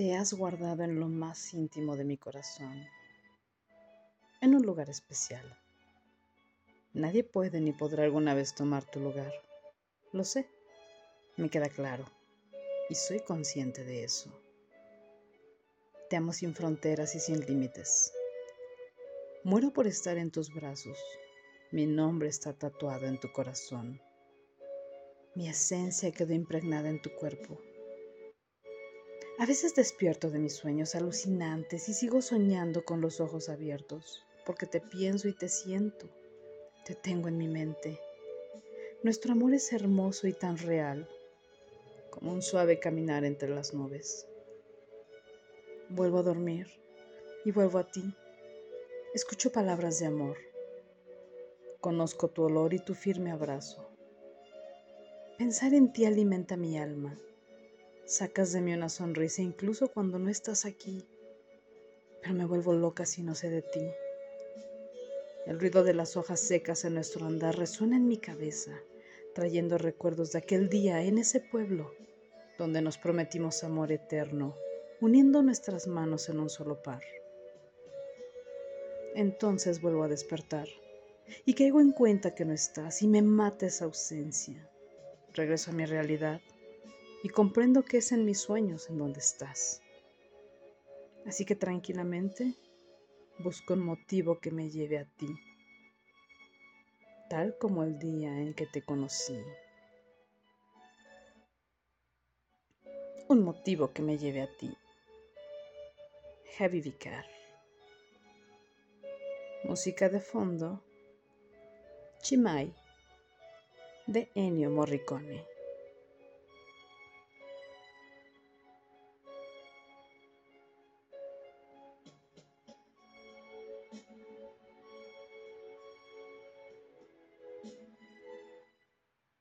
te has guardado en lo más íntimo de mi corazón, en un lugar especial. Nadie puede ni podrá alguna vez tomar tu lugar. Lo sé, me queda claro, y soy consciente de eso. Te amo sin fronteras y sin límites. Muero por estar en tus brazos. Mi nombre está tatuado en tu corazón. Mi esencia quedó impregnada en tu cuerpo. A veces despierto de mis sueños alucinantes y sigo soñando con los ojos abiertos, porque te pienso y te siento, te tengo en mi mente. Nuestro amor es hermoso y tan real, como un suave caminar entre las nubes. Vuelvo a dormir y vuelvo a ti. Escucho palabras de amor. Conozco tu olor y tu firme abrazo. Pensar en ti alimenta mi alma. Sacas de mí una sonrisa incluso cuando no estás aquí. Pero me vuelvo loca si no sé de ti. El ruido de las hojas secas en nuestro andar resuena en mi cabeza, trayendo recuerdos de aquel día en ese pueblo donde nos prometimos amor eterno uniendo nuestras manos en un solo par. Entonces vuelvo a despertar y caigo en cuenta que no estás y me mata esa ausencia. Regreso a mi realidad y comprendo que es en mis sueños en donde estás. Así que tranquilamente busco un motivo que me lleve a ti, tal como el día en que te conocí. Un motivo que me lleve a ti. Heavy Vicar. Música de fondo. Chimay de Ennio Morricone.